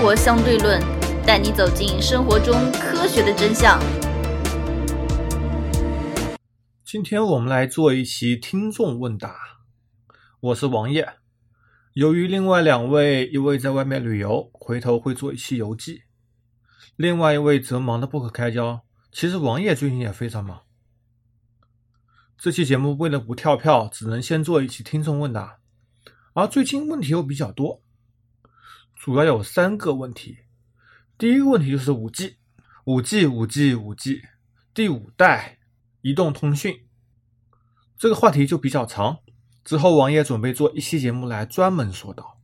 活相对论》，带你走进生活中科学的真相。今天我们来做一期听众问答，我是王烨。由于另外两位，一位在外面旅游，回头会做一期游记；另外一位则忙得不可开交。其实王烨最近也非常忙。这期节目为了不跳票，只能先做一期听众问答。而最近问题又比较多，主要有三个问题。第一个问题就是五 G，五 G，五 G，五 G，第五代移动通讯。这个话题就比较长，之后王爷准备做一期节目来专门说道。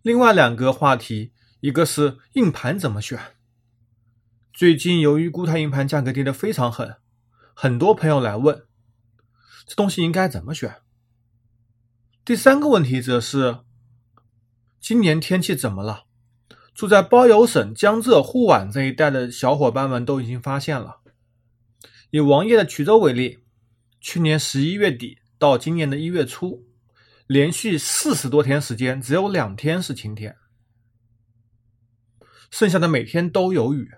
另外两个话题，一个是硬盘怎么选。最近由于固态硬盘价格跌得非常狠。很多朋友来问，这东西应该怎么选？第三个问题则是，今年天气怎么了？住在包邮省江浙沪皖这一带的小伙伴们都已经发现了。以王爷的衢州为例，去年十一月底到今年的一月初，连续四十多天时间，只有两天是晴天，剩下的每天都有雨，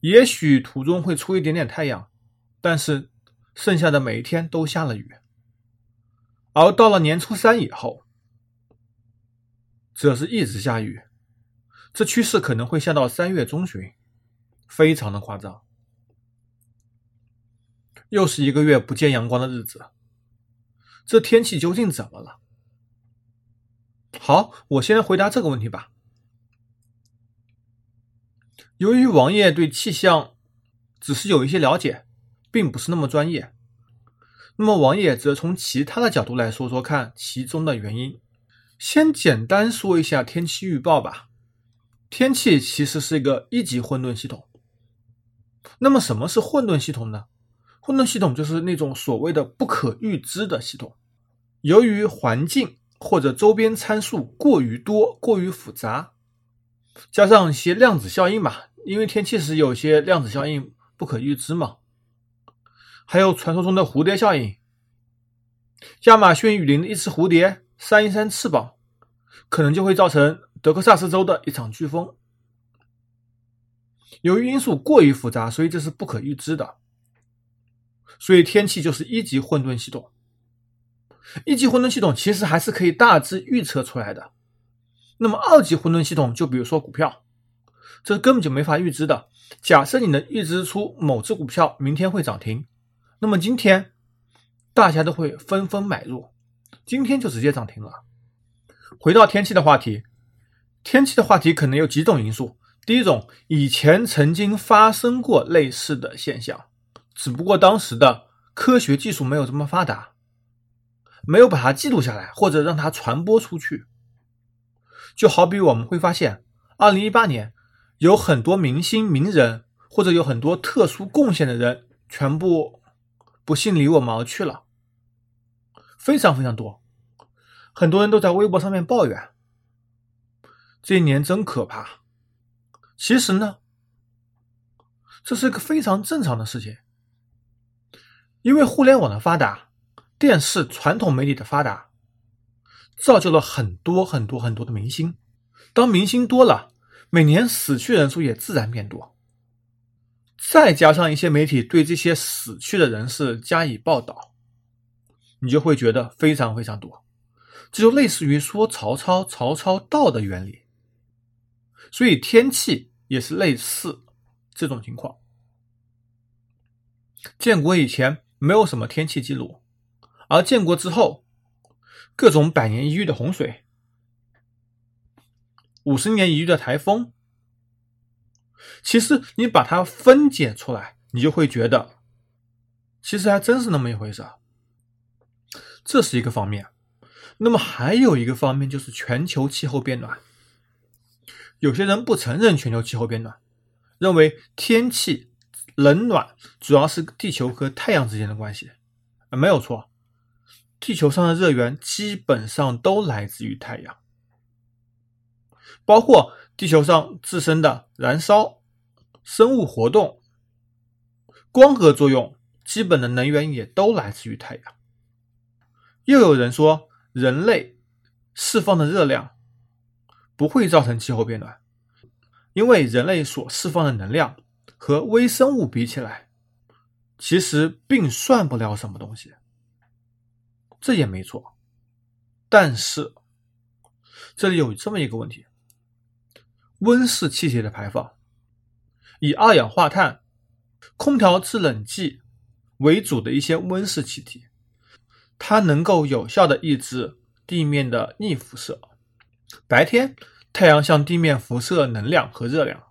也许途中会出一点点太阳。但是，剩下的每一天都下了雨，而到了年初三以后，则是一直下雨，这趋势可能会下到三月中旬，非常的夸张。又是一个月不见阳光的日子，这天气究竟怎么了？好，我先回答这个问题吧。由于王爷对气象只是有一些了解。并不是那么专业，那么王爷则从其他的角度来说说看其中的原因。先简单说一下天气预报吧。天气其实是一个一级混沌系统。那么什么是混沌系统呢？混沌系统就是那种所谓的不可预知的系统。由于环境或者周边参数过于多、过于复杂，加上一些量子效应嘛，因为天气是有些量子效应不可预知嘛。还有传说中的蝴蝶效应，亚马逊雨林的一只蝴蝶扇一扇翅膀，可能就会造成德克萨斯州的一场飓风。由于因素过于复杂，所以这是不可预知的。所以天气就是一级混沌系统。一级混沌系统其实还是可以大致预测出来的。那么二级混沌系统，就比如说股票，这根本就没法预知的。假设你能预知出某只股票明天会涨停。那么今天大家都会纷纷买入，今天就直接涨停了。回到天气的话题，天气的话题可能有几种因素。第一种，以前曾经发生过类似的现象，只不过当时的科学技术没有这么发达，没有把它记录下来或者让它传播出去。就好比我们会发现，二零一八年有很多明星名人或者有很多特殊贡献的人全部。不幸离我们而去了，非常非常多，很多人都在微博上面抱怨，这一年真可怕。其实呢，这是一个非常正常的事情，因为互联网的发达，电视传统媒体的发达，造就了很多很多很多的明星。当明星多了，每年死去人数也自然变多。再加上一些媒体对这些死去的人士加以报道，你就会觉得非常非常多。这就类似于说曹操，曹操到的原理。所以天气也是类似这种情况。建国以前没有什么天气记录，而建国之后，各种百年一遇的洪水，五十年一遇的台风。其实你把它分解出来，你就会觉得，其实还真是那么一回事。这是一个方面。那么还有一个方面就是全球气候变暖。有些人不承认全球气候变暖，认为天气冷暖主要是地球和太阳之间的关系。啊，没有错，地球上的热源基本上都来自于太阳，包括地球上自身的燃烧。生物活动、光合作用，基本的能源也都来自于太阳。又有人说，人类释放的热量不会造成气候变暖，因为人类所释放的能量和微生物比起来，其实并算不了什么东西。这也没错，但是这里有这么一个问题：温室气体的排放，以二氧化碳、空调制冷剂为主的一些温室气体，它能够有效的抑制地面的逆辐射。白天，太阳向地面辐射能量和热量，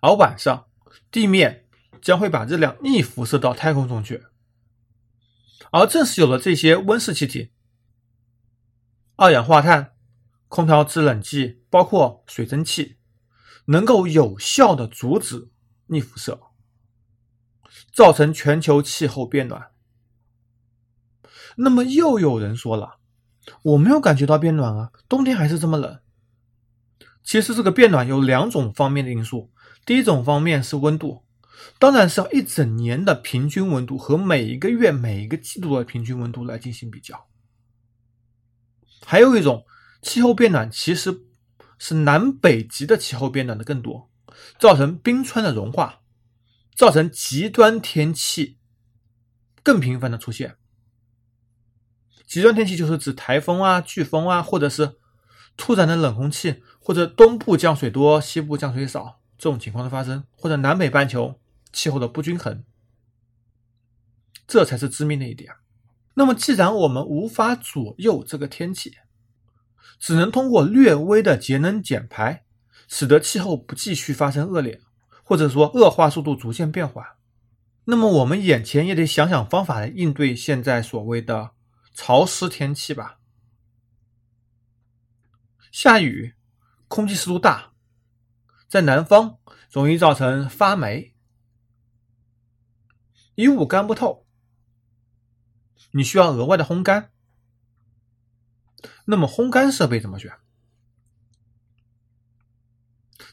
而晚上，地面将会把热量逆辐射到太空中去。而正是有了这些温室气体，二氧化碳、空调制冷剂，包括水蒸气，能够有效的阻止逆辐射，造成全球气候变暖。那么，又有人说了。我没有感觉到变暖啊，冬天还是这么冷。其实这个变暖有两种方面的因素，第一种方面是温度，当然是要一整年的平均温度和每一个月、每一个季度的平均温度来进行比较。还有一种气候变暖，其实是南北极的气候变暖的更多，造成冰川的融化，造成极端天气更频繁的出现。极端天气就是指台风啊、飓风啊，或者是突然的冷空气，或者东部降水多、西部降水少这种情况的发生，或者南北半球气候的不均衡，这才是致命的一点。那么，既然我们无法左右这个天气，只能通过略微的节能减排，使得气候不继续发生恶劣，或者说恶化速度逐渐变缓，那么我们眼前也得想想方法来应对现在所谓的。潮湿天气吧，下雨，空气湿度大，在南方容易造成发霉，衣物干不透，你需要额外的烘干。那么烘干设备怎么选？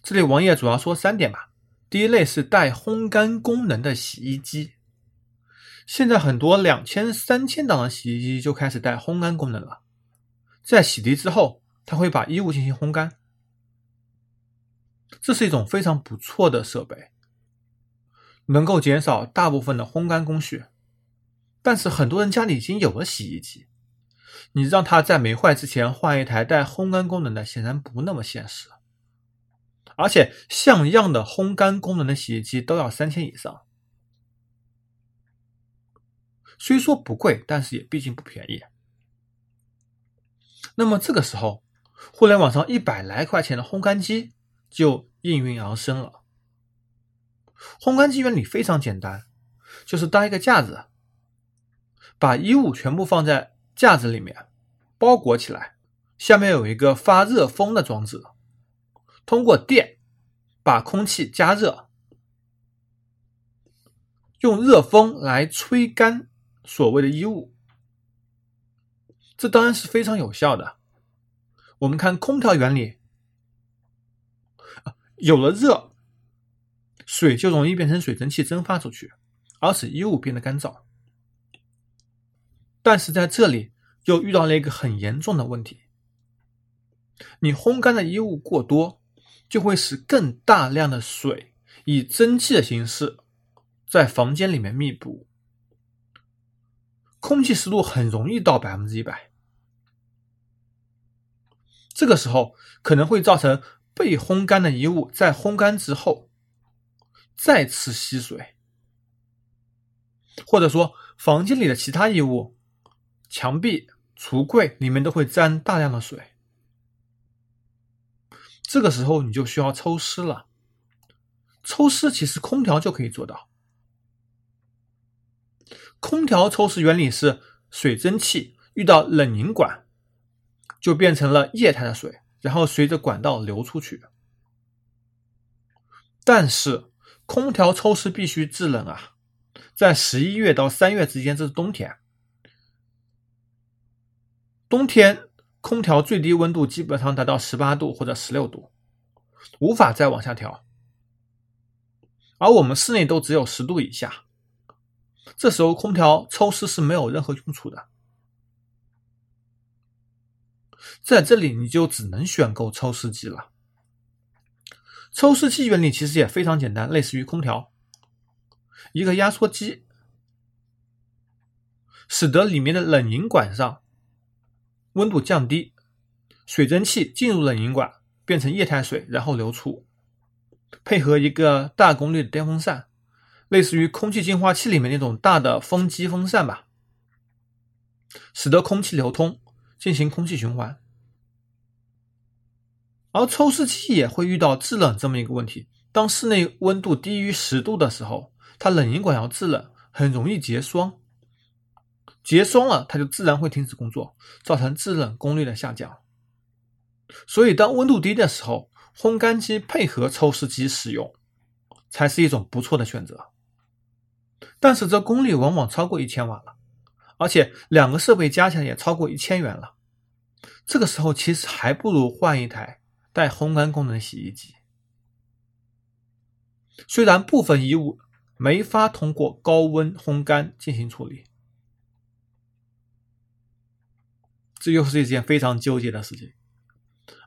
这里王爷主要说三点吧。第一类是带烘干功能的洗衣机。现在很多两千、三千档的洗衣机就开始带烘干功能了，在洗涤之后，它会把衣物进行烘干，这是一种非常不错的设备，能够减少大部分的烘干工序。但是很多人家里已经有了洗衣机，你让他在没坏之前换一台带烘干功能的，显然不那么现实，而且像样的烘干功能的洗衣机都要三千以上。虽说不贵，但是也毕竟不便宜。那么这个时候，互联网上一百来块钱的烘干机就应运而生了。烘干机原理非常简单，就是搭一个架子，把衣物全部放在架子里面包裹起来，下面有一个发热风的装置，通过电把空气加热，用热风来吹干。所谓的衣物，这当然是非常有效的。我们看空调原理，有了热，水就容易变成水蒸气蒸发出去，而使衣物变得干燥。但是在这里又遇到了一个很严重的问题：你烘干的衣物过多，就会使更大量的水以蒸汽的形式在房间里面密布。空气湿度很容易到百分之一百，这个时候可能会造成被烘干的衣物在烘干之后再次吸水，或者说房间里的其他衣物、墙壁、橱柜里面都会沾大量的水，这个时候你就需要抽湿了。抽湿其实空调就可以做到。空调抽湿原理是水蒸气遇到冷凝管，就变成了液态的水，然后随着管道流出去。但是空调抽湿必须制冷啊，在十一月到三月之间，这是冬天。冬天空调最低温度基本上达到十八度或者十六度，无法再往下调。而我们室内都只有十度以下。这时候空调抽湿是没有任何用处的。在这里你就只能选购抽湿机了。抽湿机原理其实也非常简单，类似于空调，一个压缩机使得里面的冷凝管上温度降低，水蒸气进入冷凝管变成液态水，然后流出，配合一个大功率的电风扇，类似于空气净化器里面那种大的风机风扇吧，使得空气流通，进行空气循环。而抽湿机也会遇到制冷这么一个问题，当室内温度低于十度的时候，它冷凝管要制冷，很容易结霜，结霜了它就自然会停止工作，造成制冷功率的下降。所以当温度低的时候，烘干机配合抽湿机使用，才是一种不错的选择。但是这功率往往超过一千瓦了，而且两个设备加起来也超过一千元了，这个时候其实还不如换一台。带烘干功能洗衣机，虽然部分衣物没法通过高温烘干进行处理，这又是一件非常纠结的事情。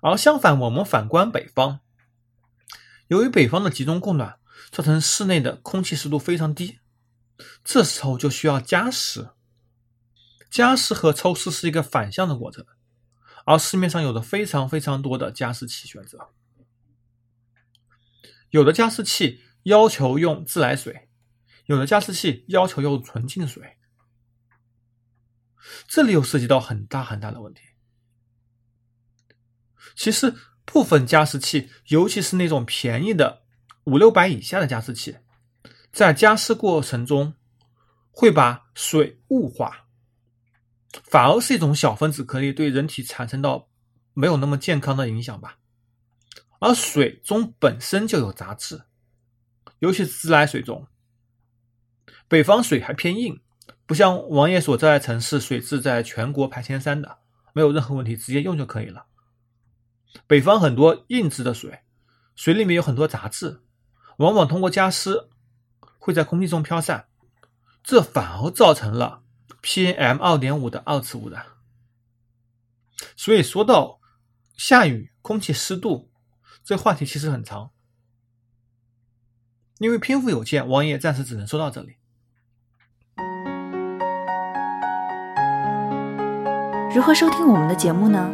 而相反，我们反观北方，由于北方的集中供暖，造成室内的空气湿度非常低，这时候就需要加湿。加湿和抽湿是一个反向的过程。而市面上有着非常非常多的加湿器选择，有的加湿器要求用自来水，有的加湿器要求用纯净水，这里又涉及到很大很大的问题。其实部分加湿器，尤其是那种便宜的五六百以下的加湿器，在加湿过程中会把水雾化。反而是一种小分子颗粒对人体产生到没有那么健康的影响吧。而水中本身就有杂质，尤其是自来水中。北方水还偏硬，不像王爷所在的城市水质在全国排前三的，没有任何问题，直接用就可以了。北方很多硬质的水，水里面有很多杂质，往往通过加湿会在空气中飘散，这反而造成了。PM 二点五的二次污染，所以说到下雨、空气湿度，这话题其实很长。因为篇幅有限，王爷暂时只能说到这里。如何收听我们的节目呢？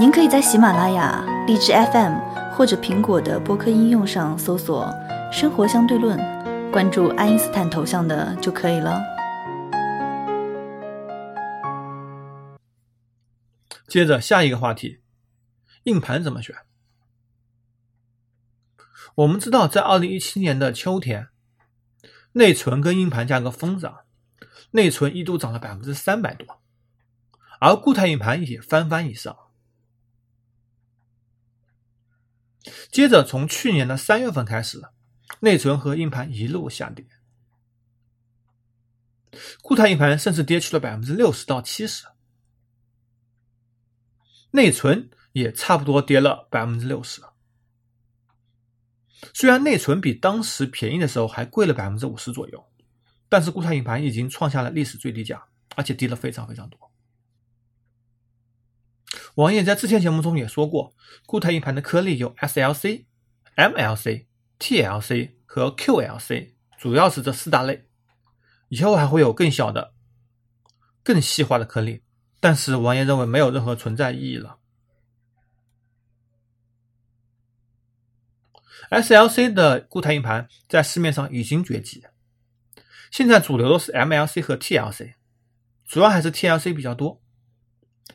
您可以在喜马拉雅、荔枝 FM 或者苹果的播客应用上搜索“生活相对论”，关注爱因斯坦头像的就可以了。接着下一个话题，硬盘怎么选？我们知道，在二零一七年的秋天，内存跟硬盘价格疯涨，内存一度涨了百分之三百多，而固态硬盘也翻番以上。接着从去年的三月份开始，内存和硬盘一路下跌，固态硬盘甚至跌去了百分之六十到七十。内存也差不多跌了百分之六十，虽然内存比当时便宜的时候还贵了百分之五十左右，但是固态硬盘已经创下了历史最低价，而且低了非常非常多。王爷在之前节目中也说过，固态硬盘的颗粒有 SLC、MLC、TLC 和 QLC，主要是这四大类，以后还会有更小的、更细化的颗粒。但是王爷认为没有任何存在意义了。SLC 的固态硬盘在市面上已经绝迹，现在主流的是 MLC 和 TLC，主要还是 TLC 比较多，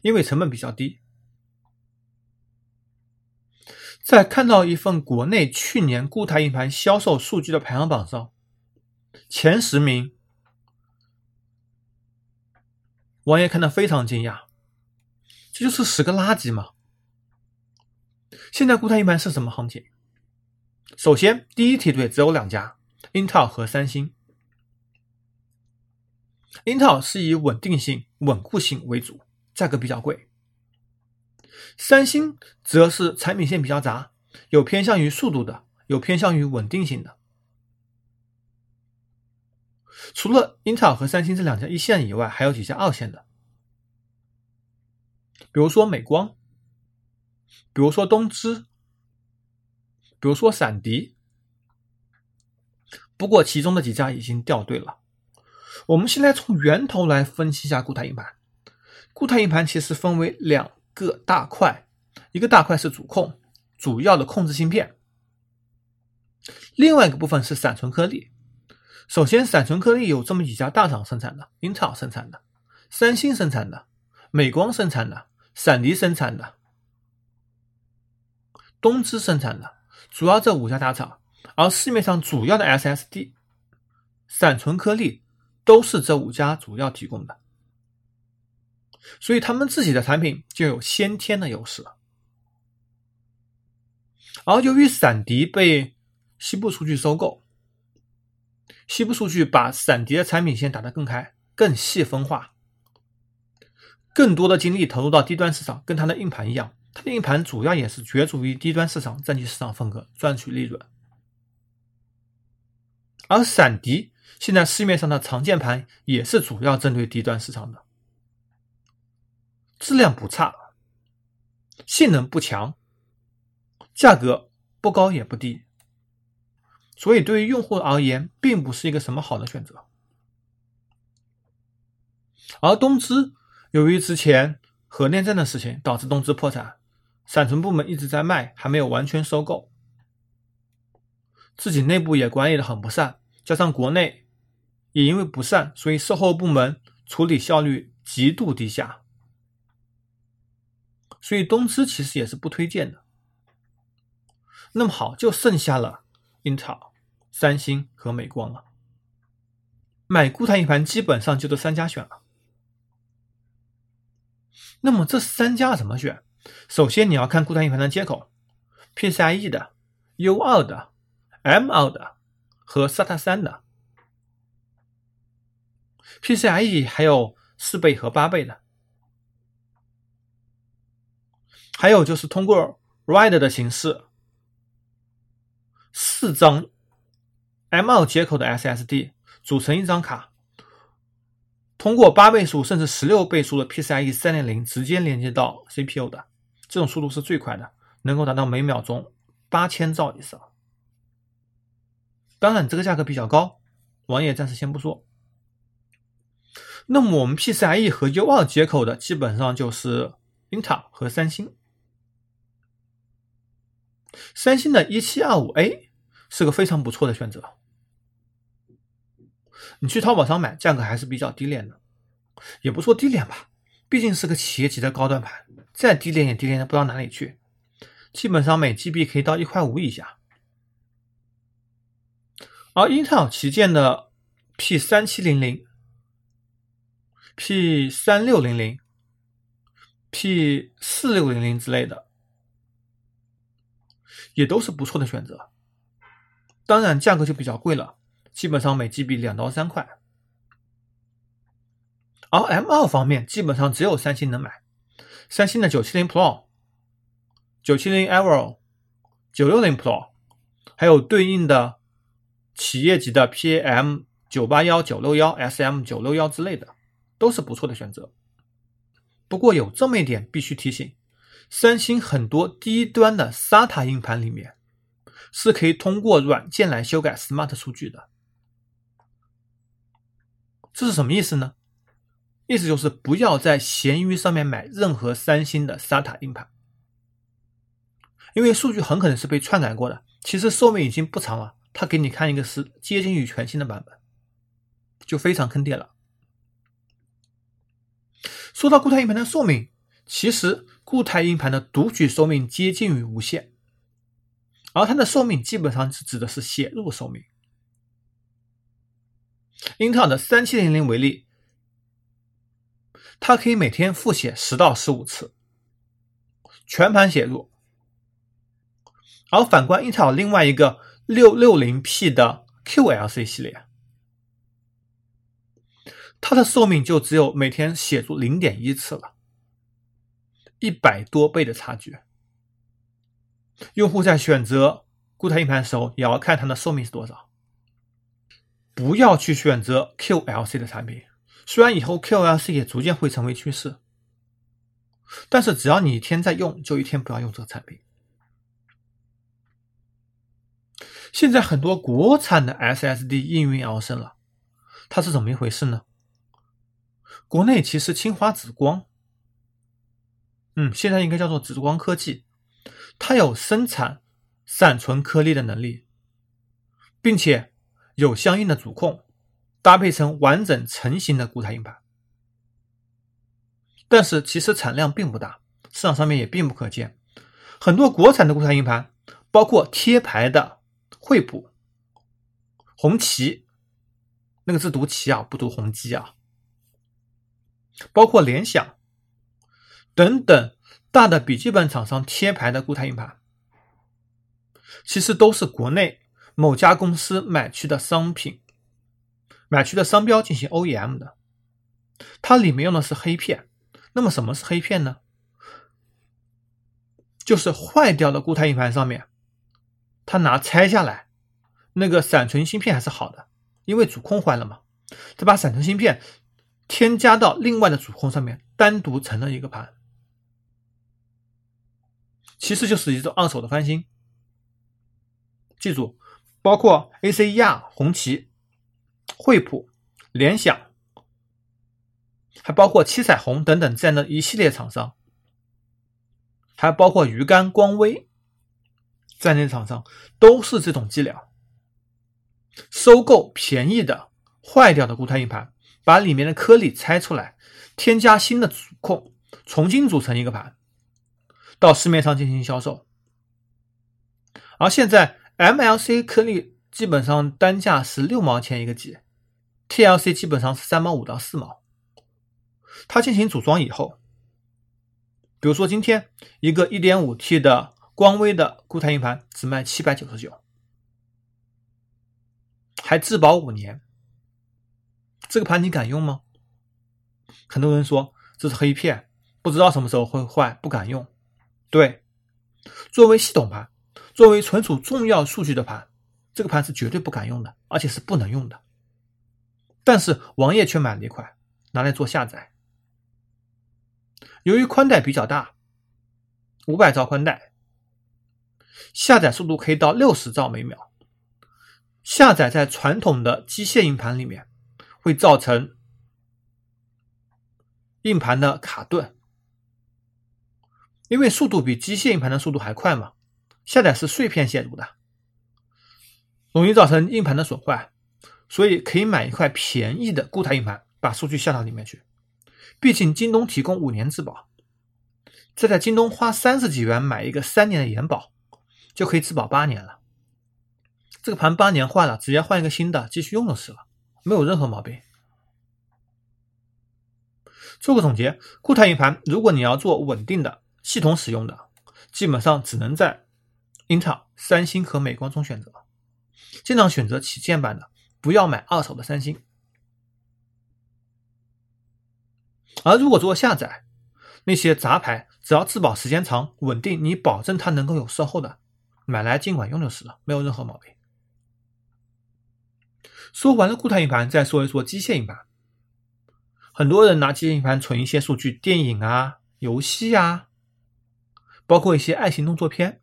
因为成本比较低。在看到一份国内去年固态硬盘销售数据的排行榜上，前十名。王爷看到非常惊讶，这就是十个垃圾嘛？现在固态硬盘是什么行情？首先，第一梯队只有两家，Intel 和三星。Intel 是以稳定性、稳固性为主，价格比较贵；三星则是产品线比较杂，有偏向于速度的，有偏向于稳定性的。除了英特尔和三星这两家一线以外，还有几家二线的。比如说美光，比如说东芝，比如说闪迪。不过其中的几家已经掉队了。我们先来从源头来分析一下固态硬盘。固态硬盘其实分为两个大块，一个大块是主控，主要的控制芯片；另外一个部分是闪存颗粒。首先，闪存颗粒有这么几家大厂生产的：英特尔生产的、三星生产的、美光生产的、闪迪生产的、东芝生产的，主要这五家大厂。而市面上主要的 SSD 闪存颗粒都是这五家主要提供的，所以他们自己的产品就有先天的优势。而由于闪迪被西部数据收购，西部数据把闪迪的产品线打得更开、更细分化，更多的精力投入到低端市场，跟它的硬盘一样，它的硬盘主要也是角逐于低端市场，占据市场份额，赚取利润。而闪迪现在市面上的常见盘也是主要针对低端市场的，质量不差，性能不强，价格不高也不低，所以对于用户而言，并不是一个什么好的选择。而东芝由于之前核电站的事情导致东芝破产，闪存部门一直在卖，还没有完全收购，自己内部也管理的很不善。加上国内也因为不善，所以售后部门处理效率极度低下，所以东芝其实也是不推荐的。那么好，就剩下了英特尔、三星和美光了。买固态硬盘基本上就这三家选了。那么这三家怎么选？首先你要看固态硬盘的接口，PCIe 的、U2 的、M2 的。和 SATA 三的 PCIe 还有四倍和八倍的，还有就是通过 RAID 的形式，四张 M2 接口的 SSD 组成一张卡，通过八倍数甚至十六倍数的 PCIe 三点零直接连接到 CPU 的，这种速度是最快的，能够达到每秒钟八千兆以上。当然，这个价格比较高，王爷暂时先不说。那么我们 PCIe 和 U2 接口的，基本上就是英特尔和三星。三星的 1725A 是个非常不错的选择，你去淘宝上买，价格还是比较低廉的，也不说低廉吧，毕竟是个企业级的高端盘，再低廉也低廉的不到哪里去，基本上每 GB 可以到一块五以下。而英特尔旗舰的 P 三七零零、P 三六零零、P 四六零零之类的，也都是不错的选择。当然，价格就比较贵了，基本上每 GB 两到三块。而 M 二方面，基本上只有三星能买，三星的九七零 Pro、九七零 Aero、九六零 Pro，还有对应的。企业级的 PAM 九八幺九六幺 SM 九六幺之类的，都是不错的选择。不过有这么一点必须提醒：三星很多低端的 SATA 硬盘里面是可以通过软件来修改 SMART 数据的。这是什么意思呢？意思就是不要在闲鱼上面买任何三星的 SATA 硬盘，因为数据很可能是被篡改过的，其实寿命已经不长了。他给你看一个是接近于全新的版本，就非常坑爹了。说到固态硬盘的寿命，其实固态硬盘的读取寿命接近于无限，而它的寿命基本上是指的是写入寿命。英特尔的三七零零为例，它可以每天复写十到十五次，全盘写入。而反观英特尔另外一个。六六零 P 的 QLC 系列，它的寿命就只有每天写入零点一次了，一百多倍的差距。用户在选择固态硬盘的时候，也要看它的寿命是多少，不要去选择 QLC 的产品。虽然以后 QLC 也逐渐会成为趋势，但是只要你一天在用，就一天不要用这个产品。现在很多国产的 SSD 应运而生了，它是怎么一回事呢？国内其实清华紫光，嗯，现在应该叫做紫光科技，它有生产闪存颗粒的能力，并且有相应的主控，搭配成完整成型的固态硬盘。但是其实产量并不大，市场上面也并不可见。很多国产的固态硬盘，包括贴牌的。惠普、红旗，那个字读旗啊，不读宏基啊。包括联想等等大的笔记本厂商贴牌的固态硬盘，其实都是国内某家公司买去的商品，买去的商标进行 OEM 的。它里面用的是黑片。那么什么是黑片呢？就是坏掉的固态硬盘上面。他拿拆下来，那个闪存芯片还是好的，因为主控坏了嘛。他把闪存芯片添加到另外的主控上面，单独成了一个盘，其实就是一种二手的翻新。记住，包括 ACER、红旗、惠普、联想，还包括七彩虹等等这样的一系列厂商，还包括鱼竿、光威。在那厂商都是这种伎俩，收购便宜的坏掉的固态硬盘，把里面的颗粒拆出来，添加新的主控，重新组成一个盘，到市面上进行销售。而现在 MLC 颗粒基本上单价是六毛钱一个 G，TLC 基本上是三毛五到四毛。它进行组装以后，比如说今天一个一点五 T 的。光威的固态硬盘只卖七百九十九，还质保五年。这个盘你敢用吗？很多人说这是黑片，不知道什么时候会坏，不敢用。对，作为系统盘，作为存储重要数据的盘，这个盘是绝对不敢用的，而且是不能用的。但是王爷却买了一块，拿来做下载。由于宽带比较大，五百兆宽带。下载速度可以到六十兆每秒，下载在传统的机械硬盘里面会造成硬盘的卡顿，因为速度比机械硬盘的速度还快嘛。下载是碎片线入的，容易造成硬盘的损坏，所以可以买一块便宜的固态硬盘，把数据下到里面去。毕竟京东提供五年质保，再在京东花三十几元买一个三年的延保。就可以质保八年了。这个盘八年坏了，直接换一个新的继续用就是了，没有任何毛病。做个总结，固态硬盘如果你要做稳定的系统使用的，基本上只能在英特尔、三星和美光中选择，尽量选择旗舰版的，不要买二手的三星。而如果做下载，那些杂牌，只要质保时间长、稳定，你保证它能够有售后的。买来尽管用就是了，没有任何毛病。说完了固态硬盘，再说一说机械硬盘。很多人拿机械硬盘存一些数据，电影啊、游戏啊，包括一些爱情动作片。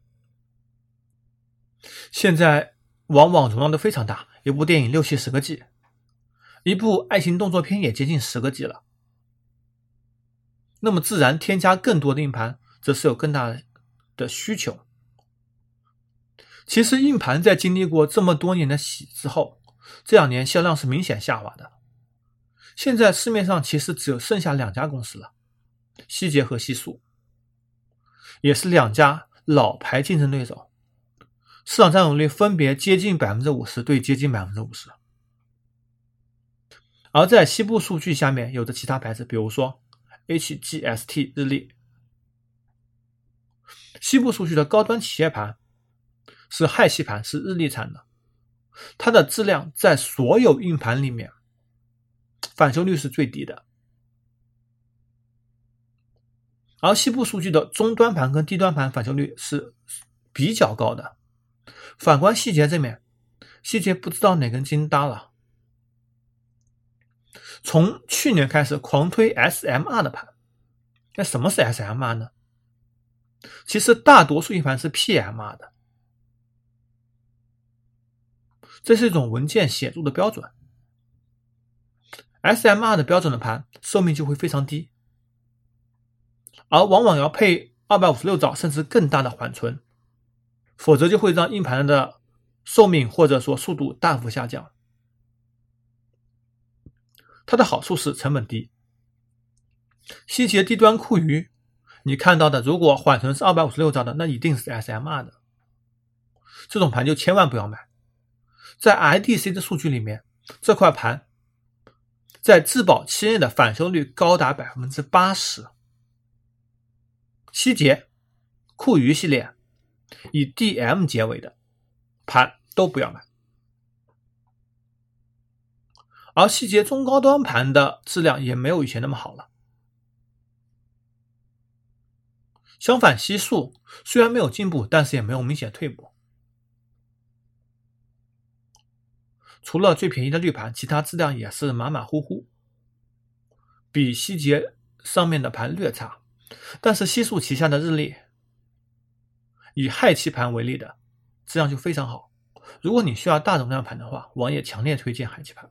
现在往往容量都非常大，一部电影六七十个 G，一部爱情动作片也接近十个 G 了。那么自然添加更多的硬盘，则是有更大的需求。其实硬盘在经历过这么多年的洗之后，这两年销量是明显下滑的。现在市面上其实只有剩下两家公司了，希捷和西数，也是两家老牌竞争对手，市场占有率分别接近百分之五十对接近百分之五十。而在西部数据下面有的其他牌子，比如说 HGST 日立，西部数据的高端企业盘。是氦系盘，是日立产的，它的质量在所有硬盘里面返修率是最低的。而西部数据的中端盘跟低端盘返修率是比较高的。反观细节这面，细节不知道哪根筋搭了，从去年开始狂推 SMR 的盘，那什么是 SMR 呢？其实大多数硬盘是 PMR 的，这是一种文件写入的标准。SMR 的标准的盘寿命就会非常低，而往往要配二百五十六兆甚至更大的缓存，否则就会让硬盘的寿命或者说速度大幅下降。它的好处是成本低。希捷低端酷鱼，你看到的如果缓存是二百五十六兆的，那一定是 SMR 的，这种盘就千万不要买。在 IDC 的数据里面，这块盘。在质保期内的返修率高达百分之八十。希捷、酷鱼系列以 DM 结尾的盘都不要买，而希捷中高端盘的质量也没有以前那么好了。相反，希速虽然没有进步，但是也没有明显退步。除了最便宜的绿盘，其他质量也是马马虎虎，比希捷上面的盘略差。但是西数旗下的日历，以氦气盘为例的质量就非常好。如果你需要大容量盘的话，王爷强烈推荐氦气盘。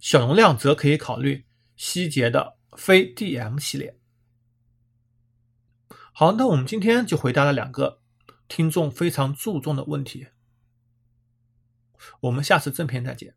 小容量则可以考虑希捷的非 DM 系列。好，那我们今天就回答了两个听众非常注重的问题。我们下次正片再见。